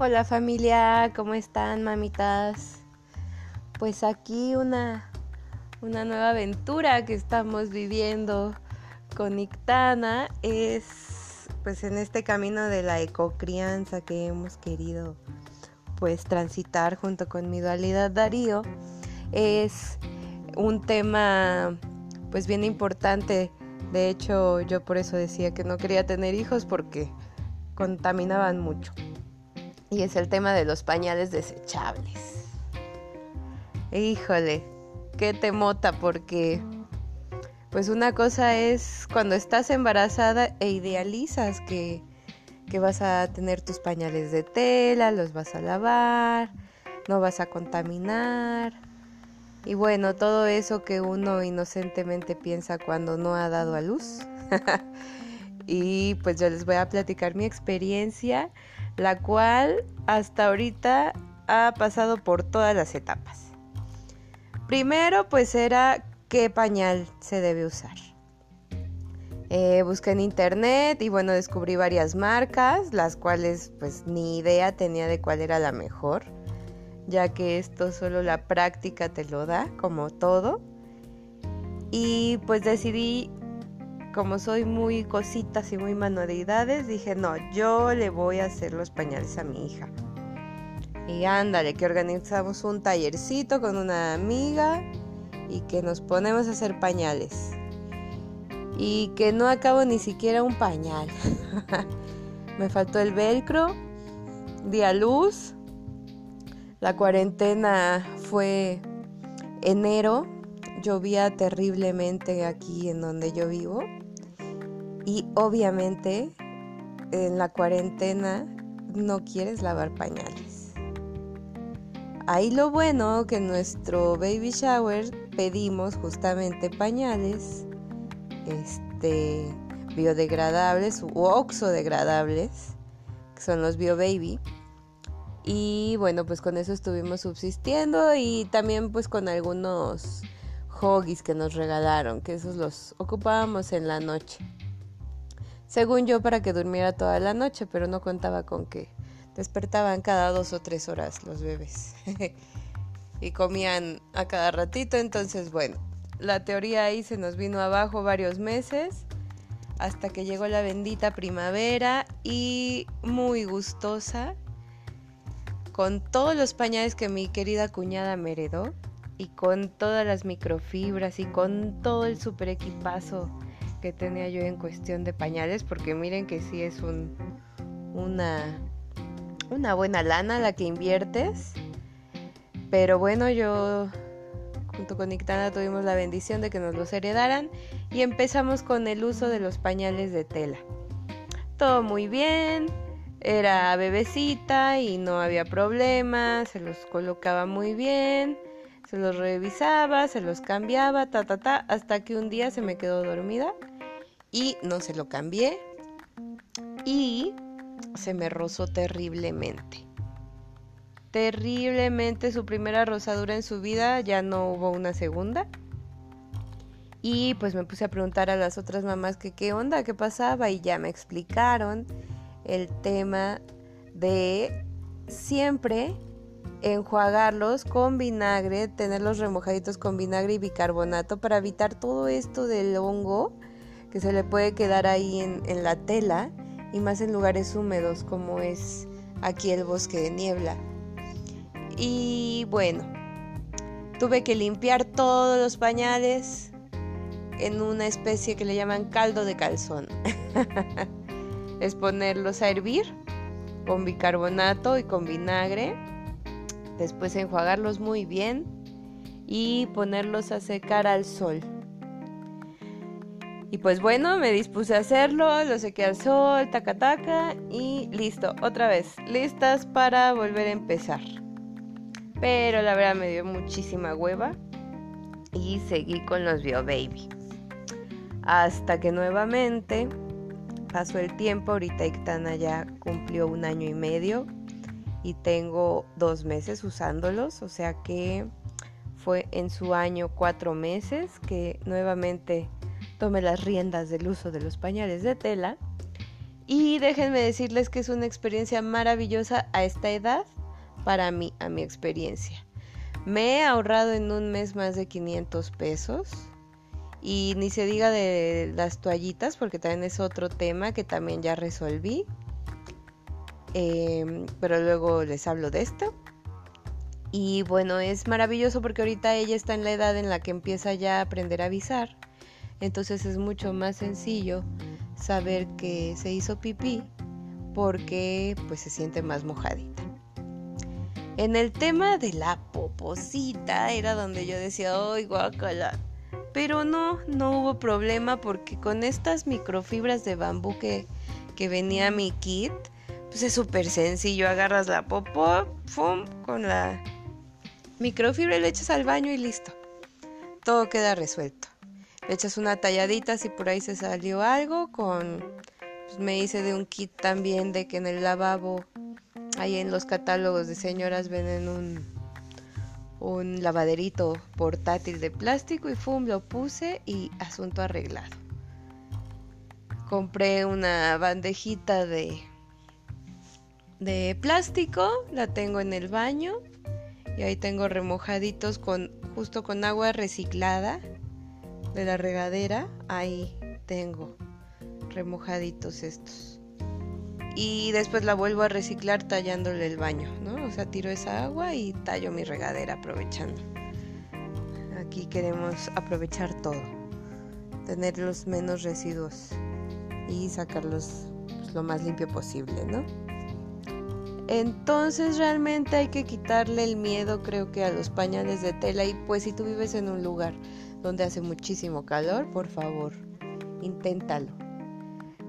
Hola familia, ¿cómo están mamitas? Pues aquí una, una nueva aventura que estamos viviendo con Ictana es pues en este camino de la ecocrianza que hemos querido pues transitar junto con mi dualidad Darío. Es un tema pues bien importante. De hecho yo por eso decía que no quería tener hijos porque contaminaban mucho y es el tema de los pañales desechables. Híjole, qué temota porque pues una cosa es cuando estás embarazada e idealizas que, que vas a tener tus pañales de tela, los vas a lavar, no vas a contaminar. Y bueno, todo eso que uno inocentemente piensa cuando no ha dado a luz. y pues yo les voy a platicar mi experiencia la cual hasta ahorita ha pasado por todas las etapas. Primero, pues era qué pañal se debe usar. Eh, busqué en internet y bueno, descubrí varias marcas, las cuales pues ni idea tenía de cuál era la mejor, ya que esto solo la práctica te lo da, como todo. Y pues decidí como soy muy cositas y muy manualidades, dije, no, yo le voy a hacer los pañales a mi hija. Y ándale, que organizamos un tallercito con una amiga y que nos ponemos a hacer pañales. Y que no acabo ni siquiera un pañal. Me faltó el velcro, di a luz. La cuarentena fue enero, llovía terriblemente aquí en donde yo vivo. Y obviamente en la cuarentena no quieres lavar pañales. Ahí lo bueno que en nuestro baby shower pedimos justamente pañales este biodegradables u oxodegradables, que son los bio baby. Y bueno, pues con eso estuvimos subsistiendo y también pues con algunos hoggies que nos regalaron, que esos los ocupábamos en la noche. Según yo para que durmiera toda la noche, pero no contaba con que despertaban cada dos o tres horas los bebés. Y comían a cada ratito, entonces bueno, la teoría ahí se nos vino abajo varios meses hasta que llegó la bendita primavera y muy gustosa con todos los pañales que mi querida cuñada me heredó y con todas las microfibras y con todo el super equipazo que tenía yo en cuestión de pañales, porque miren que sí es un, una, buena lana la que inviertes. Pero bueno, yo junto con Ictana tuvimos la bendición de que nos los heredaran y empezamos con el uso de los pañales de tela. Todo muy bien, era bebecita y no había problema, se los colocaba muy bien, se los revisaba, se los cambiaba, ta ta ta, hasta que un día se me quedó dormida y no se lo cambié y se me rozó terriblemente. Terriblemente su primera rosadura en su vida, ya no hubo una segunda. Y pues me puse a preguntar a las otras mamás que qué onda, qué pasaba y ya me explicaron el tema de siempre enjuagarlos con vinagre, tenerlos remojaditos con vinagre y bicarbonato para evitar todo esto del hongo que se le puede quedar ahí en, la tela y más en lugares húmedos como es aquí el bosque de niebla. Y bueno, tuve que limpiar todos los pañales en una especie que le llaman caldo de calzón. es ponerlos a hervir con bicarbonato y con vinagre. Después enjuagarlos muy bien y ponerlos a secar al sol. Y pues bueno, me dispuse a hacerlo, lo sequé al sol, taca taca y listo, otra vez, listas para volver a empezar. Pero la verdad me dio muchísima hueva y seguí con los Bio Baby. Hasta que nuevamente pasó el tiempo, ahorita Ictana ya cumplió un año y medio y tengo dos meses usándolos, o sea que fue en su año cuatro meses que nuevamente tomé las riendas del uso de los pañales de tela Y déjenme decirles que es una experiencia maravillosa a esta edad para mí, a mi experiencia. Me he ahorrado en un mes más de 500 pesos. Y ni se diga de las toallitas, porque también es otro tema que también ya resolví. Em, pero luego les hablo de esto. Y bueno, es maravilloso porque ahorita ella está en la edad en la que empieza ya a aprender a avisar. Entonces es mucho más sencillo saber que se hizo pipí porque pues se siente más mojadita. En el tema de la poposita era donde yo decía, ¡ay, guacala! Pero no, no hubo problema porque con estas microfibras de bambú que, que venía mi kit, pues es súper sencillo. Agarras la popó, ¡fum! con la microfibra y le echas al baño y listo. Todo queda resuelto. Le echas una talladita si por ahí se salió algo. Con. Pues me hice de un kit también de que en el lavabo, ahí en los catálogos de señoras, venden un, un lavaderito portátil de plástico y ¡fum! lo puse y asunto arreglado. Compré una bandejita de de plástico, la tengo en el baño y ahí tengo remojaditos con justo con agua reciclada de la regadera, ahí tengo remojaditos estos. Y después la vuelvo a reciclar tallándole el baño, ¿no? O sea, tiro esa agua y tallo mi regadera aprovechando. Aquí queremos aprovechar todo, tener los menos residuos y sacarlos pues, lo más limpio posible, ¿no? Entonces realmente hay que quitarle el miedo creo que a los pañales de tela y pues si tú vives en un lugar donde hace muchísimo calor, por favor, inténtalo.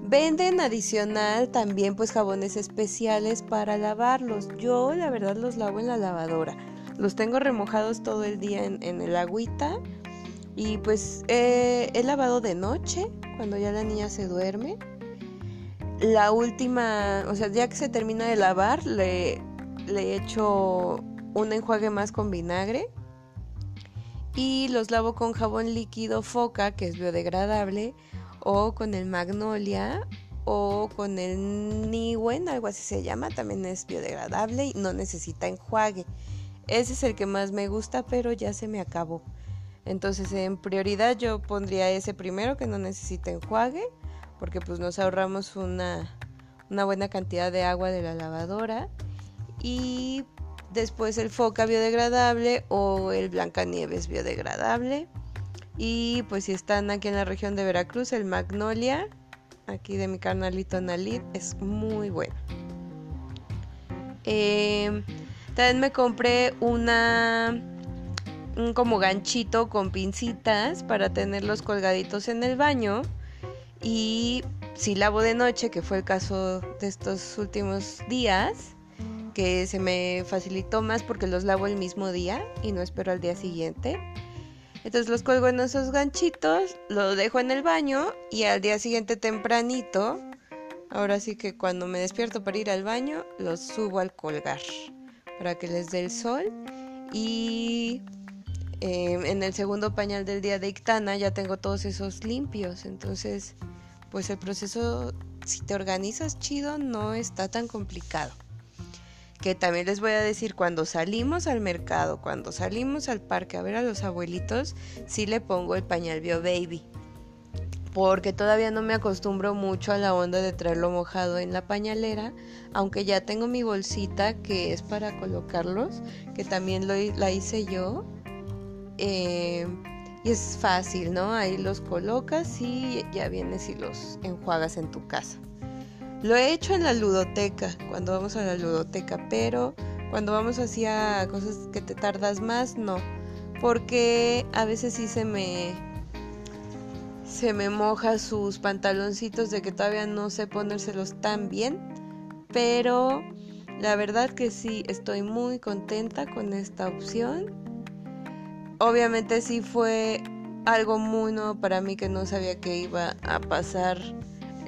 Venden adicional también pues jabones especiales para lavarlos. Yo la verdad los lavo en la lavadora. Los tengo remojados todo el día en, el agüita. Y pues he lavado de noche, cuando ya la niña se duerme la última, o sea, ya que se termina de lavar, le, le echo un enjuague más con vinagre y los lavo con jabón líquido foca, que es biodegradable, o con el magnolia o con el Niwen, algo así se llama, también es biodegradable y no necesita enjuague. Ese es el que más me gusta, pero ya se me acabó. Entonces, en prioridad yo pondría ese primero que no necesita enjuague porque pues nos ahorramos una, buena cantidad de agua de la lavadora y después el foca biodegradable o el blancanieves biodegradable. Y pues si están aquí en la región de Veracruz el magnolia aquí de mi carnalito Nalid es muy bueno. Em, también me compré una un como ganchito con pincitas para tenerlos colgaditos en el baño y si lavo de noche, que fue el caso de estos últimos días, que se me facilitó más porque los lavo el mismo día y no espero al día siguiente. Entonces los colgo en esos ganchitos, lo dejo en el baño y al día siguiente tempranito, ahora sí que cuando me despierto para ir al baño, los subo al colgar para que les dé el sol y em, en el segundo pañal del día de Ictana ya tengo todos esos limpios, entonces pues el proceso, si te organizas chido, no está tan complicado. Que también les voy a decir, cuando salimos al mercado, cuando salimos al parque a ver a los abuelitos, sí le pongo el pañal Bio Baby. Porque todavía no me acostumbro mucho a la onda de traerlo mojado en la pañalera, aunque ya tengo mi bolsita que es para colocarlos, que también lo, la hice yo. Eh, y es fácil, ¿no? Ahí los colocas y ya vienes y los enjuagas en tu casa. Lo he hecho en la ludoteca, cuando vamos a la ludoteca, pero cuando vamos hacia cosas que te tardas más, no. Porque a veces sí se me se me moja sus pantaloncitos de que todavía no sé ponérselos tan bien, pero la verdad que sí estoy muy contenta con esta opción obviamente sí fue algo muy nuevo para mí que no sabía que iba a pasar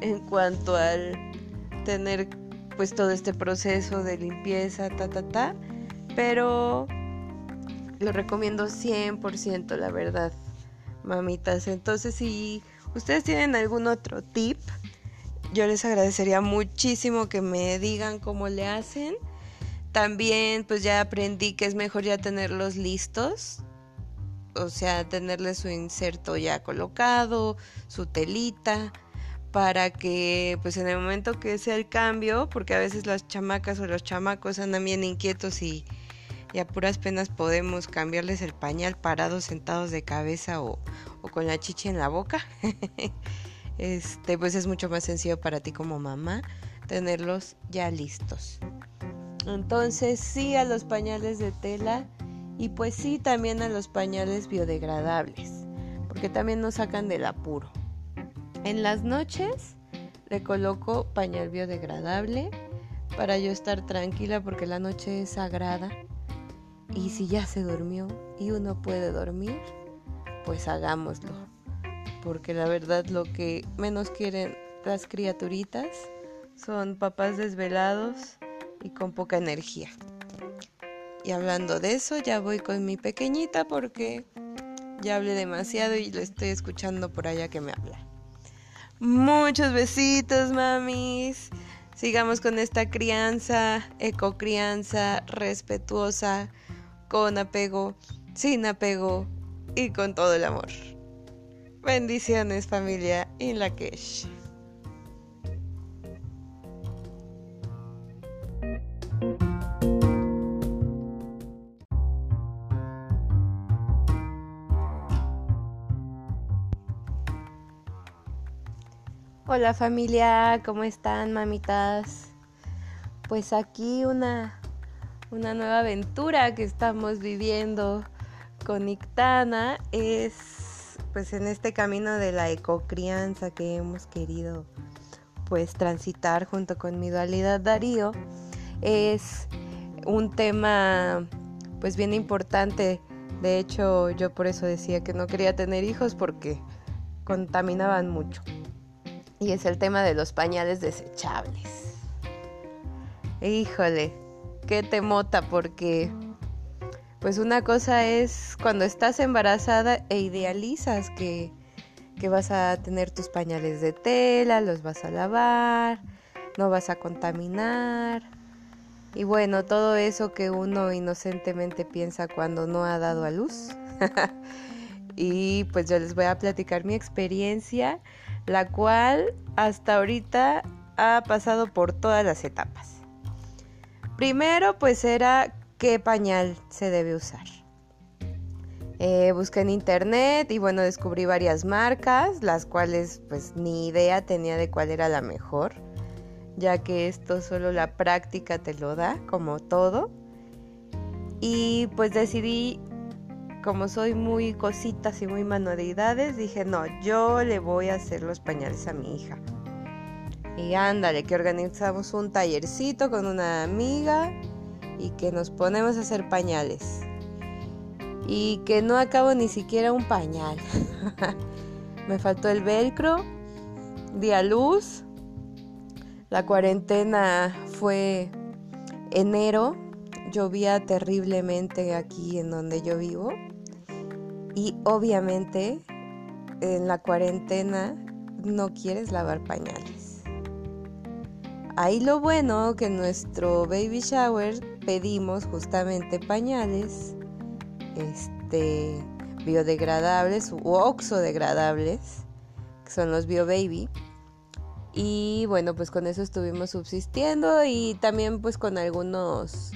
en cuanto al tener pues todo este proceso de limpieza, ta, ta, ta. Pero lo recomiendo 100%, la verdad, mamitas. Entonces, si ustedes tienen algún otro tip, yo les agradecería muchísimo que me digan cómo le hacen. También pues ya aprendí que es mejor ya tenerlos listos. O sea, tenerle su inserto ya colocado, su telita, para que pues en el momento que sea el cambio, porque a veces las chamacas o los chamacos andan bien inquietos y, y a puras penas podemos cambiarles el pañal parados, sentados de cabeza o, o con la chicha en la boca. este, pues es mucho más sencillo para ti como mamá tenerlos ya listos. Entonces sí a los pañales de tela y pues sí también a los pañales biodegradables, porque también nos sacan del apuro. En las noches le coloco pañal biodegradable para yo estar tranquila porque la noche es sagrada y si ya se durmió y uno puede dormir, pues hagámoslo porque la verdad lo que menos quieren las criaturitas son papás desvelados y con poca energía. Y hablando de eso, ya voy con mi pequeñita porque ya hablé demasiado y lo estoy escuchando por allá que me habla. Muchos besitos, mamis. Sigamos con esta crianza, ecocrianza, respetuosa, con apego, sin apego y con todo el amor. Bendiciones familia in Lakesh. Hola familia, ¿cómo están mamitas? Pues aquí una, una nueva aventura que estamos viviendo con Ictana es pues en este camino de la ecocrianza que hemos querido pues transitar junto con mi dualidad Darío. Es un tema pues bien importante. De hecho yo por eso decía que no quería tener hijos porque contaminaban mucho y es el tema de los pañales desechables híjole qué temota porque pues una cosa es cuando estás embarazada e idealizas que, vas a tener tus pañales de tela, los vas a lavar, no vas a contaminar. Y bueno, todo eso que uno inocentemente piensa cuando no ha dado a luz. y pues yo les voy a platicar mi experiencia, la cual hasta ahorita ha pasado por todas las etapas. Primero pues era qué pañal se debe usar. Eh, busqué en internet y bueno, descubrí varias marcas, las cuales pues ni idea tenía de cuál era la mejor, ya que esto solo la práctica te lo da, como todo. Y pues decidí, como soy muy cositas y muy manualidades, dije, no, yo le voy a hacer los pañales a mi hija. Y ándale, que organizamos un tallercito con una amiga y que nos ponemos a hacer pañales. Y que no acabo ni siquiera un pañal. Me faltó el velcro, di a luz. La cuarentena fue enero, llovía terriblemente aquí en donde yo vivo. Y obviamente en la cuarentena no quieres lavar pañales. Ahí lo bueno que nuestro baby shower pedimos justamente pañales este, biodegradables u oxodegradables, que son los BioBaby. Y bueno, pues con eso estuvimos subsistiendo y también pues con algunos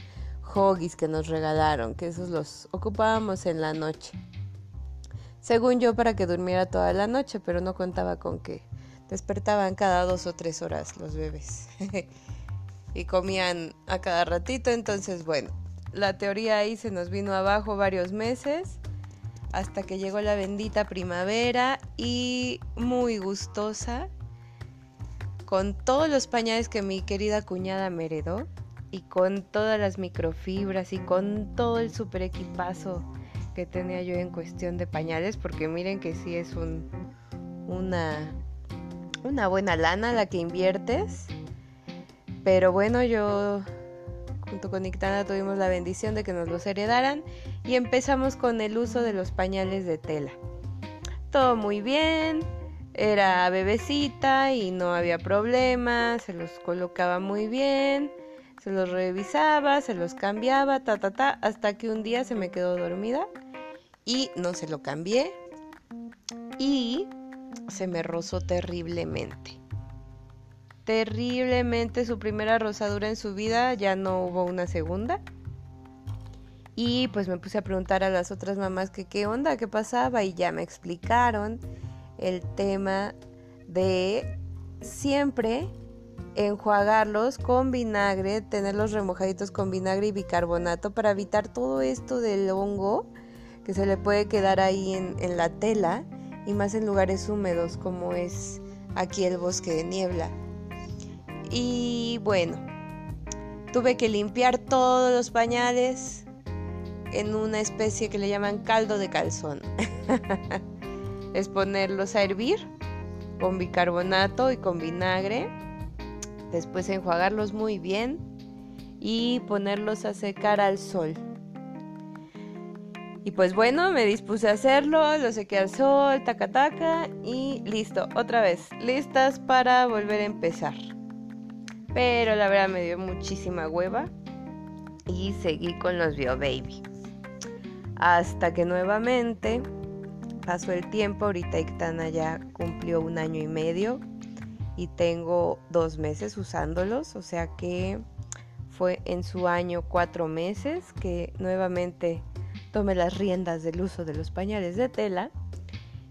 hoggies que nos regalaron, que esos los ocupábamos en la noche. Según yo para que durmiera toda la noche, pero no contaba con que despertaban cada dos o tres horas los bebés. y comían a cada ratito. Entonces, bueno, la teoría ahí se nos vino abajo varios meses hasta que llegó la bendita primavera y muy gustosa con todos los pañales que mi querida cuñada me heredó y con todas las microfibras y con todo el super equipazo que tenía yo en cuestión de pañales porque miren que sí es un, una, una buena lana la que inviertes pero bueno, yo junto con Ictana tuvimos la bendición de que nos los heredaran y empezamos con el uso de los pañales de tela. Todo muy bien, Era bebecita y no había problema, se los colocaba muy bien, se los revisaba, se los cambiaba, ta, ta, ta, hasta que un día se me quedó dormida y no se lo cambié y se me rozó terriblemente. Terriblemente su primera rosadura en su vida, ya no hubo una segunda. Y pues me puse a preguntar a las otras mamás qué onda, qué pasaba y ya me explicaron el tema de siempre enjuagarlos con vinagre, tenerlos remojaditos con vinagre y bicarbonato para evitar todo esto del hongo que se le puede quedar ahí en, la tela y más en lugares húmedos como es aquí el bosque de niebla. Y bueno, tuve que limpiar todos los pañales en una especie que le llaman caldo de calzón. es ponerlos a hervir con bicarbonato y con vinagre. Después enjuagarlos muy bien y ponerlos a secar al sol. Y pues bueno, me dispuse a hacerlo, lo sequé al sol, taca taca y listo, otra vez, listas para volver a empezar. Pero la verdad me dio muchísima hueva y seguí con los Bio Baby. Hasta que nuevamente pasó el tiempo, ahorita Ictana ya cumplió un año y medio y tengo dos meses usándolos, o sea que fue en su año cuatro meses que nuevamente tomé las riendas del uso de los pañales de tela.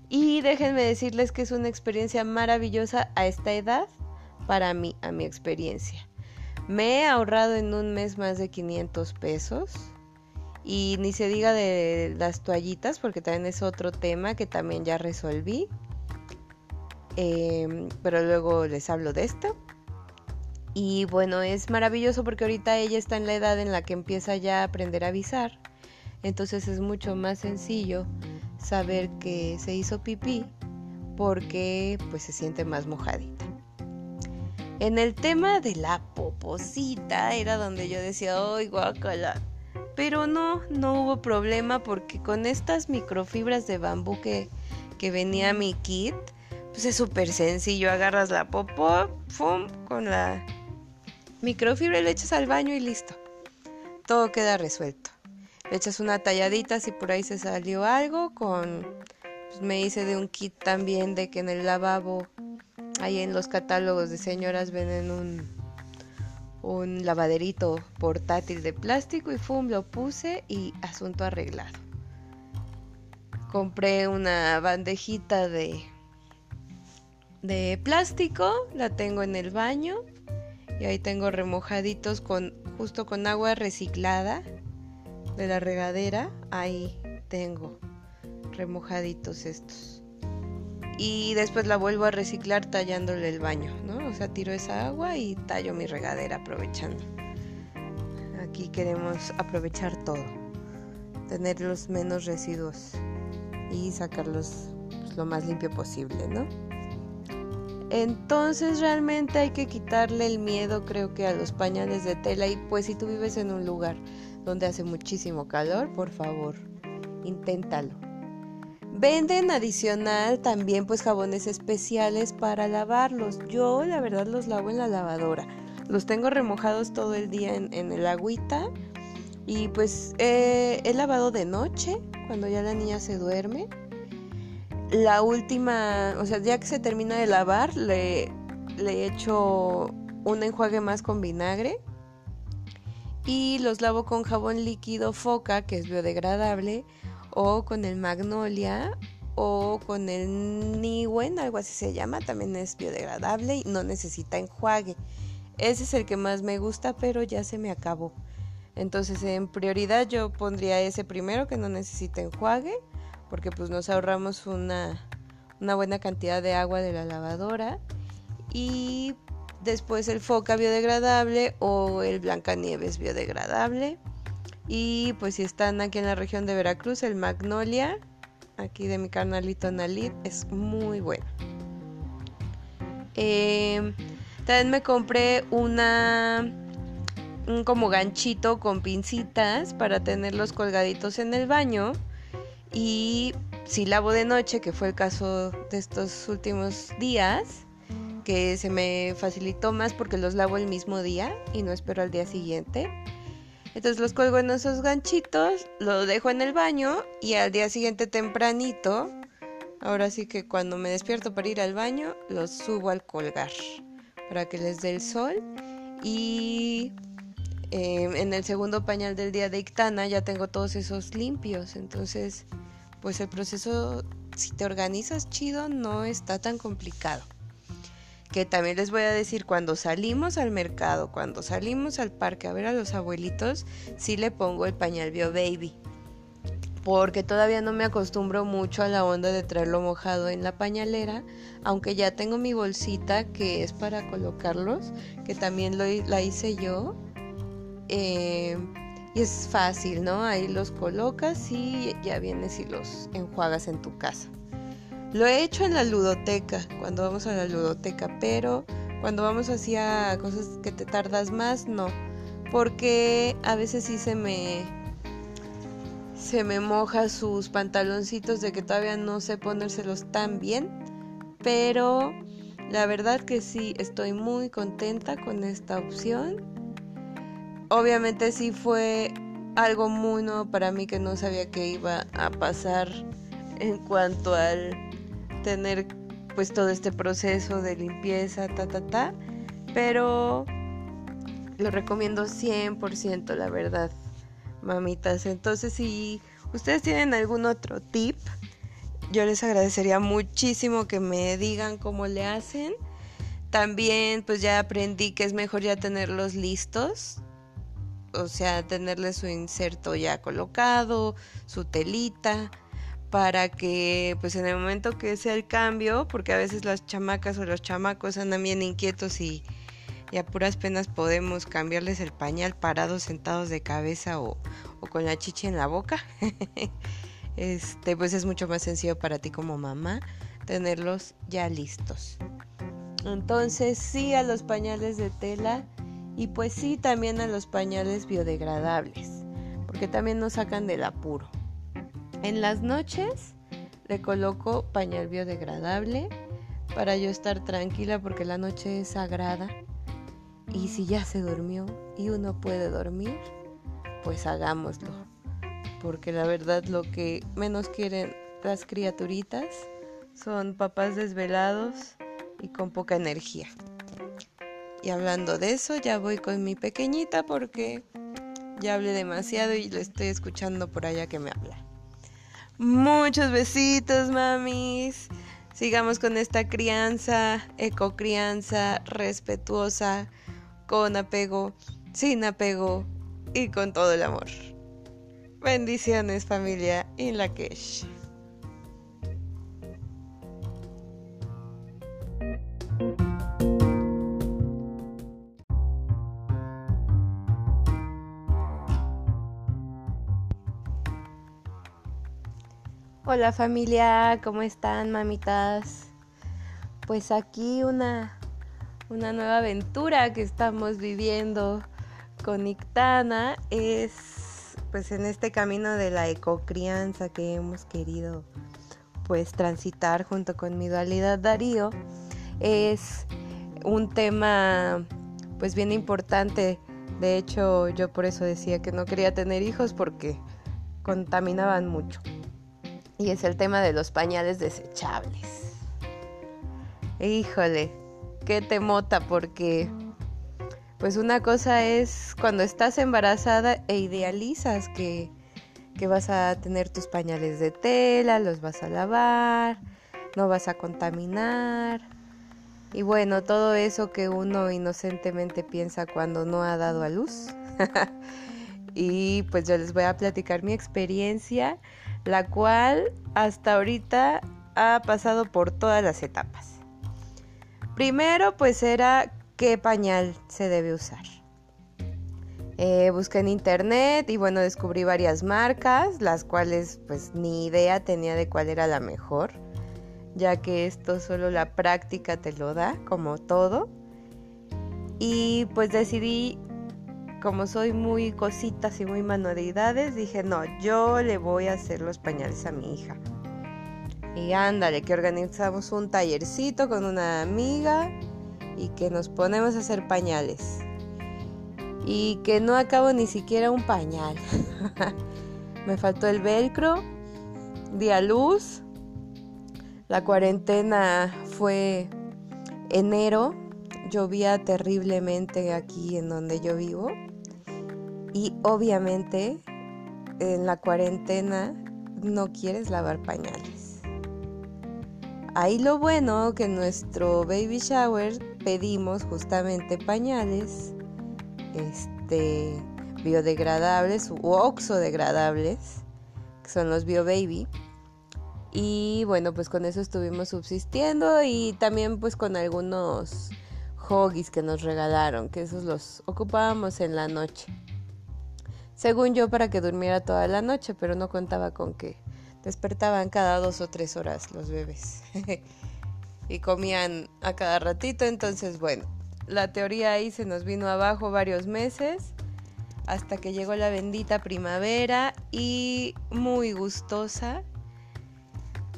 Y déjenme decirles que es una experiencia maravillosa a esta edad para mí, a mi experiencia. Me he ahorrado en un mes más de 500 pesos y ni se diga de las toallitas, porque también es otro tema que también ya resolví. Em, pero luego les hablo de esto. Y bueno, es maravilloso porque ahorita ella está en la edad en la que empieza ya a aprender a avisar. Entonces es mucho más sencillo saber que se hizo pipí porque pues se siente más mojadita. En el tema de la poposita era donde yo decía, ¡ay, guacala! Pero no, no hubo problema porque con estas microfibras de bambú que, que venía mi kit, pues es súper sencillo. Agarras la popó, ¡fum! con la microfibra le echas al baño y listo. Todo queda resuelto. Le echas una talladita si por ahí se salió algo. Con, pues me hice de un kit también de que en el lavabo, ahí en los catálogos de señoras venden un un lavaderito portátil de plástico y fum, lo puse y asunto arreglado. Compré una bandejita de de plástico, la tengo en el baño y ahí tengo remojaditos con justo con agua reciclada de la regadera, ahí tengo remojaditos estos y después la vuelvo a reciclar tallándole el baño, ¿no? O sea, tiro esa agua y tallo mi regadera aprovechando. Aquí queremos aprovechar todo, tener los menos residuos y sacarlos pues, lo más limpio posible, ¿no? Entonces realmente hay que quitarle el miedo creo que a los pañales de tela y pues si tú vives en un lugar donde hace muchísimo calor, por favor, inténtalo Venden adicional también pues jabones especiales para lavarlos. Yo la verdad los lavo en la lavadora. Los tengo remojados todo el día en, el agüita. Y pues he lavado de noche cuando ya la niña se duerme. La última, o sea, ya que se termina de lavar, le, le echo un enjuague más con vinagre. Y los lavo con jabón líquido foca, que es biodegradable o con el magnolia o con el niwen, algo así se llama, también es biodegradable y no necesita enjuague. Ese es el que más me gusta, pero ya se me acabó. Entonces, en prioridad yo pondría ese primero que no necesita enjuague, porque pues nos ahorramos una, una buena cantidad de agua de la lavadora. Y después el foca biodegradable o el Blancanieves biodegradable. Y pues si están aquí en la región de Veracruz, el Magnolia, aquí de mi carnalito Nalit, es muy bueno. Em, también me compré una un como ganchito con pincitas para tenerlos colgaditos en el baño y si lavo de noche, que fue el caso de estos últimos días, que se me facilitó más porque los lavo el mismo día y no espero al día siguiente. Entonces los cuelgo en esos ganchitos, los dejo en el baño y al día siguiente tempranito, ahora sí que cuando me despierto para ir al baño, los subo al colgar para que les dé el sol. Y eh, en el segundo pañal del día de Ictana ya tengo todos esos limpios. Entonces, pues el proceso, si te organizas chido, no está tan complicado que también les voy a decir, cuando salimos al mercado, cuando salimos al parque a ver a los abuelitos, sí le pongo el pañal Bio Baby. Porque todavía no me acostumbro mucho a la onda de traerlo mojado en la pañalera, aunque ya tengo mi bolsita que es para colocarlos, que también lo, la hice yo. Eh, y es fácil, ¿no? Ahí los colocas y ya vienes y los enjuagas en tu casa. Lo he hecho en la ludoteca, cuando vamos a la ludoteca, pero cuando vamos así a cosas que te tardas más, no. Porque a veces sí se me se me moja sus pantaloncitos de que todavía no sé ponérselos tan bien, pero la verdad que sí estoy muy contenta con esta opción. Obviamente sí fue algo muy nuevo para mí que no sabía que iba a pasar en cuanto al tener pues todo este proceso de limpieza, ta, ta, ta. Pero lo recomiendo 100%, la verdad, mamitas. Entonces, si ustedes tienen algún otro tip, yo les agradecería muchísimo que me digan cómo le hacen. También pues ya aprendí que es mejor ya tenerlos listos. O sea, tenerle su inserto ya colocado, su telita para que pues en el momento que sea el cambio, porque a veces las chamacas o los chamacos andan bien inquietos y, a puras penas podemos cambiarles el pañal parados, sentados de cabeza o, o con la chicha en la boca, este pues es mucho más sencillo para ti como mamá tenerlos ya listos. Entonces sí a los pañales de tela y pues sí también a los pañales biodegradables, porque también nos sacan del apuro. En las noches le coloco pañal biodegradable para yo estar tranquila porque la noche es sagrada. Y si ya se durmió y uno puede dormir, pues hagámoslo. Porque la verdad lo que menos quieren las criaturitas son papás desvelados y con poca energía. Y hablando de eso, ya voy con mi pequeñita porque ya hablé demasiado y lo estoy escuchando por allá que me habla. Muchos besitos, mamis. Sigamos con esta crianza, ecocrianza, respetuosa, con apego, sin apego y con todo el amor. Bendiciones familia in la Hola familia, ¿cómo están mamitas? Pues aquí una, una nueva aventura que estamos viviendo con Ictana es pues en este camino de la ecocrianza que hemos querido pues transitar junto con mi dualidad Darío. Es un tema pues bien importante. De hecho yo por eso decía que no quería tener hijos porque contaminaban mucho y es el tema de los pañales desechables. Híjole, qué temota porque pues una cosa es cuando estás embarazada e idealizas que, que vas a tener tus pañales de tela, los vas a lavar, no vas a contaminar. Y bueno, todo eso que uno inocentemente piensa cuando no ha dado a luz. y pues yo les voy a platicar mi experiencia la cual hasta ahorita ha pasado por todas las etapas. Primero pues era qué pañal se debe usar. Eh, busqué en internet y bueno descubrí varias marcas, las cuales pues ni idea tenía de cuál era la mejor, ya que esto solo la práctica te lo da, como todo. Y pues decidí como soy muy cositas y muy manualidades, dije, no, yo le voy a hacer los pañales a mi hija. Y ándale, que organizamos un tallercito con una amiga y que nos ponemos a hacer pañales. Y que no acabo ni siquiera un pañal. Me faltó el velcro, di a luz. La cuarentena fue enero, llovía terriblemente aquí en donde yo vivo. Y obviamente en la cuarentena no quieres lavar pañales. Ahí lo bueno que en nuestro baby shower pedimos justamente pañales este biodegradables u oxodegradables, que son los bio baby. Y bueno, pues con eso estuvimos subsistiendo y también pues con algunos hoggies que nos regalaron, que esos los ocupábamos en la noche según yo para que durmiera toda la noche, pero no contaba con que despertaban cada dos o tres horas los bebés. Y comían a cada ratito, entonces bueno, la teoría ahí se nos vino abajo varios meses hasta que llegó la bendita primavera y muy gustosa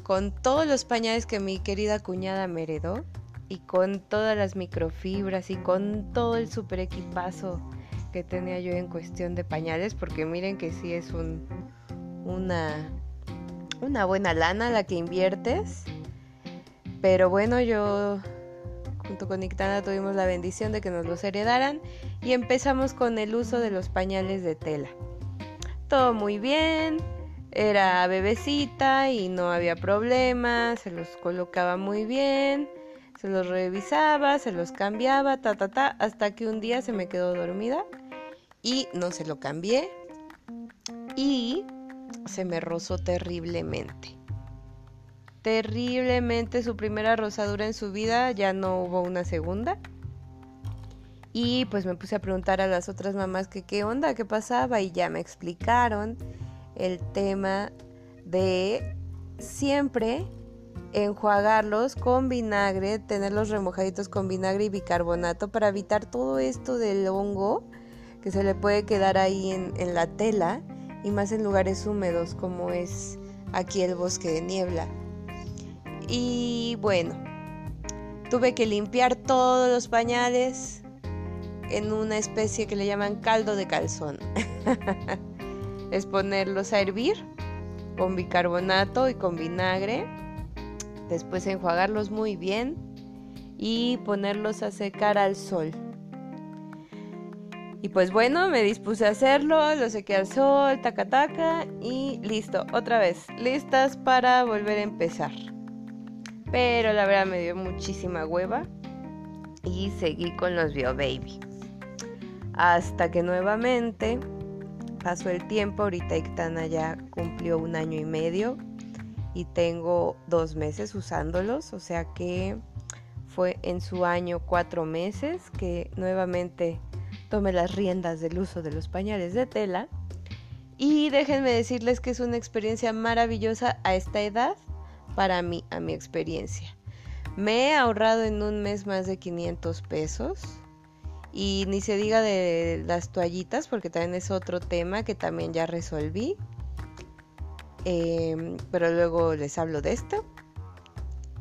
con todos los pañales que mi querida cuñada me heredó y con todas las microfibras y con todo el super equipazo que tenía yo en cuestión de pañales, porque miren que sí es un, una, una buena lana la que inviertes. Pero bueno, yo junto con Ictana tuvimos la bendición de que nos los heredaran y empezamos con el uso de los pañales de tela. Todo muy bien, era bebecita y no había problema, se los colocaba muy bien, se los revisaba, se los cambiaba, ta ta ta, hasta que un día se me quedó dormida y no se lo cambié y se me rozó terriblemente. Terriblemente su primera rosadura en su vida, ya no hubo una segunda. Y pues me puse a preguntar a las otras mamás qué onda, qué pasaba y ya me explicaron el tema de siempre enjuagarlos con vinagre, tenerlos remojaditos con vinagre y bicarbonato para evitar todo esto del hongo que se le puede quedar ahí en, la tela y más en lugares húmedos como es aquí el bosque de niebla. Y bueno, tuve que limpiar todos los pañales en una especie que le llaman caldo de calzón. es ponerlos a hervir con bicarbonato y con vinagre. Después enjuagarlos muy bien y ponerlos a secar al sol. Y pues bueno, me dispuse a hacerlo, lo sequé al sol, taca taca y listo, otra vez, listas para volver a empezar. Pero la verdad me dio muchísima hueva y seguí con los Bio Baby. Hasta que nuevamente pasó el tiempo, ahorita Ictana ya cumplió un año y medio y tengo dos meses usándolos, o sea que fue en su año cuatro meses que nuevamente tome las riendas del uso de los pañales de tela. Y déjenme decirles que es una experiencia maravillosa a esta edad para mí, a mi experiencia. Me he ahorrado en un mes más de 500 pesos. Y ni se diga de las toallitas, porque también es otro tema que también ya resolví. Em, pero luego les hablo de esto.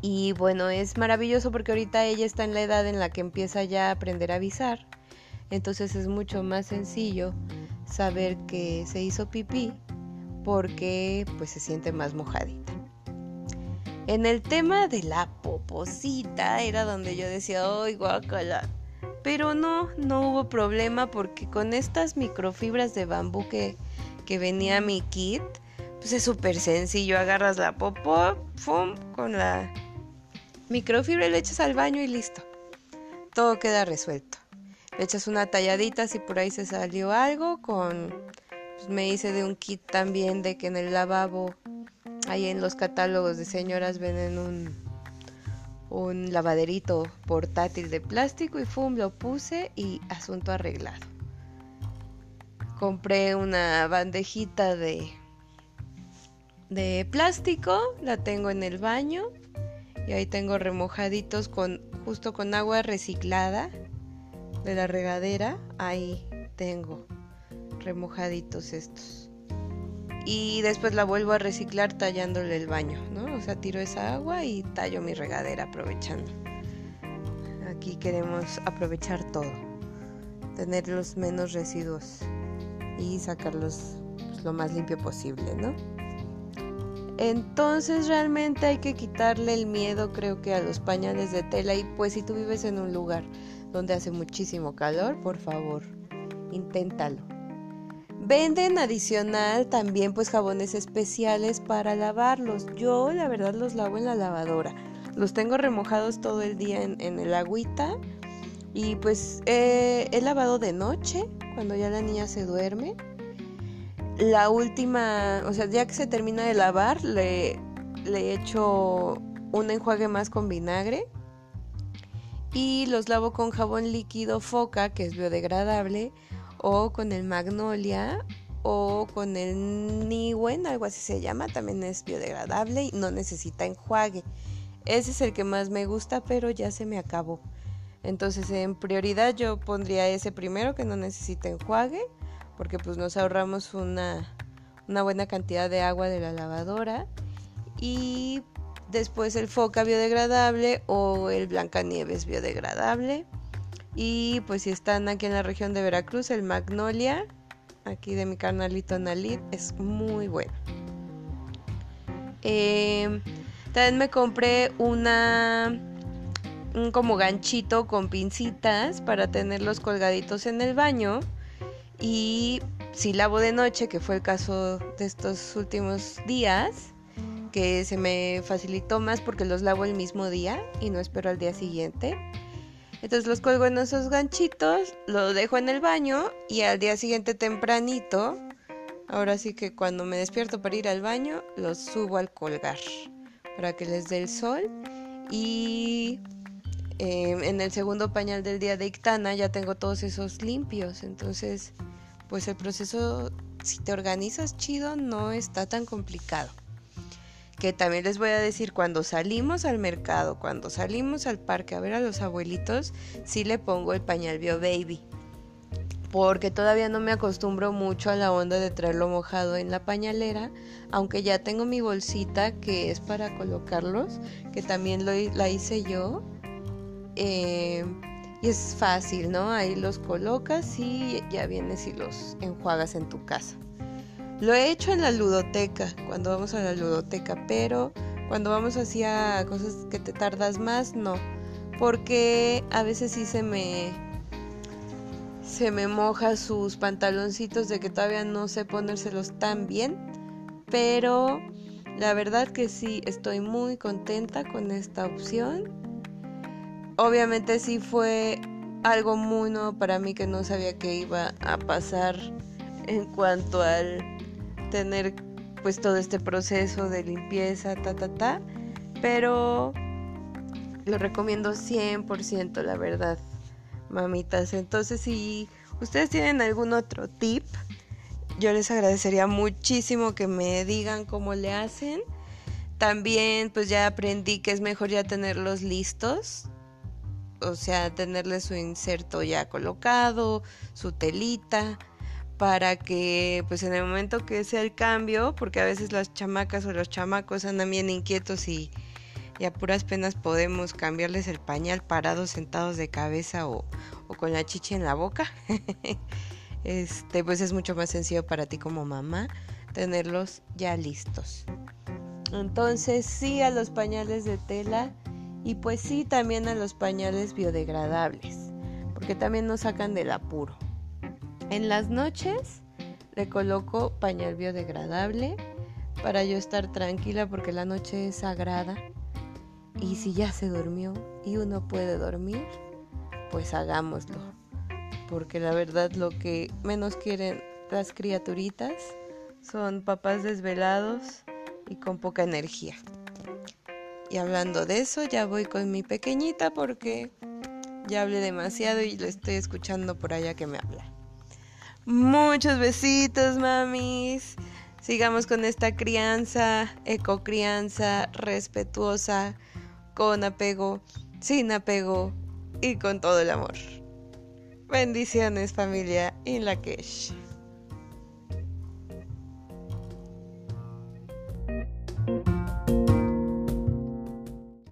Y bueno, es maravilloso porque ahorita ella está en la edad en la que empieza ya a aprender a avisar. Entonces es mucho más sencillo saber que se hizo pipí porque pues se siente más mojadita. En el tema de la poposita era donde yo decía, ¡ay, guacala! Pero no, no hubo problema porque con estas microfibras de bambú que, que venía mi kit, pues es súper sencillo. Agarras la popó, ¡fum! con la microfibra y le echas al baño y listo. Todo queda resuelto. Le echas una talladita si por ahí se salió algo. Con pues me hice de un kit también de que en el lavabo, ahí en los catálogos de señoras venden un, un lavaderito portátil de plástico y fum, lo puse y asunto arreglado. Compré una bandejita de, de plástico, la tengo en el baño y ahí tengo remojaditos con justo con agua reciclada de la regadera, ahí tengo remojaditos estos. y después la vuelvo a reciclar tallándole el baño, ¿no? O sea, tiro esa agua y tallo mi regadera aprovechando. Aquí queremos aprovechar todo, tener los menos residuos y sacarlos pues, lo más limpio posible, ¿no? Entonces realmente hay que quitarle el miedo creo que a los pañales de tela y pues si tú vives en un lugar donde hace muchísimo calor, por favor, inténtalo. Venden adicional también pues jabones especiales para lavarlos. Yo la verdad los lavo en la lavadora. Los tengo remojados todo el día en, el agüita. Y pues he lavado de noche, cuando ya la niña se duerme. La última, o sea, ya que se termina de lavar, le, le echo un enjuague más con vinagre. Y los lavo con jabón líquido foca, que es biodegradable o con el magnolia o con el niwen, algo así se llama, también es biodegradable y no necesita enjuague. Ese es el que más me gusta, pero ya se me acabó. Entonces, en prioridad yo pondría ese primero que no necesita enjuague, porque pues nos ahorramos una, una buena cantidad de agua de la lavadora. Y después el foca biodegradable o el blancanieves biodegradable. Y pues si están aquí en la región de Veracruz, el Magnolia, aquí de mi carnalito Nalid, es muy bueno. Em, también me compré una un como ganchito con pincitas para tenerlos colgaditos en el baño. Y si lavo de noche, que fue el caso de estos últimos días, que se me facilitó más porque los lavo el mismo día y no espero al día siguiente entonces los cuelgo en esos ganchitos, los dejo en el baño y al día siguiente tempranito, ahora sí que cuando me despierto para ir al baño, los subo al colgar para que les dé el sol. Y em, en el segundo pañal del día de Ictana ya tengo todos esos limpios. Entonces, pues el proceso, si te organizas chido, no está tan complicado que también les voy a decir, cuando salimos al mercado, cuando salimos al parque a ver a los abuelitos, sí le pongo el pañal Bio Baby. Porque todavía no me acostumbro mucho a la onda de traerlo mojado en la pañalera, aunque ya tengo mi bolsita que es para colocarlos, que también lo, la hice yo. Eh, y es fácil, ¿no? Ahí los colocas y ya vienes y los enjuagas en tu casa. Lo he hecho en la ludoteca, cuando vamos a la ludoteca, pero cuando vamos así a cosas que te tardas más, no. Porque a veces sí se me se me moja sus pantaloncitos de que todavía no sé ponérselos tan bien, pero la verdad que sí estoy muy contenta con esta opción. Obviamente sí fue algo muy nuevo para mí que no sabía que iba a pasar en cuanto al tener pues todo este proceso de limpieza, ta, ta, ta. Pero lo recomiendo 100%, la verdad, mamitas. Entonces, si ustedes tienen algún otro tip, yo les agradecería muchísimo que me digan cómo le hacen. También pues ya aprendí que es mejor ya tenerlos listos. O sea, tenerle su inserto ya colocado, su telita para que pues en el momento que sea el cambio, porque a veces las chamacas o los chamacos andan bien inquietos y, a puras penas podemos cambiarles el pañal parados, sentados de cabeza o, con la chicha en la boca, este pues es mucho más sencillo para ti como mamá tenerlos ya listos. Entonces sí a los pañales de tela y pues sí también a los pañales biodegradables, porque también nos sacan del apuro. En las noches le coloco pañal biodegradable para yo estar tranquila porque la noche es sagrada. Y si ya se durmió y uno puede dormir, pues hagámoslo. Porque la verdad lo que menos quieren las criaturitas son papás desvelados y con poca energía. Y hablando de eso, ya voy con mi pequeñita porque ya hablé demasiado y le estoy escuchando por allá que me habla. Muchos besitos, mamis. Sigamos con esta crianza, ecocrianza, respetuosa, con apego, sin apego y con todo el amor. Bendiciones, familia y la Lakesh. thank you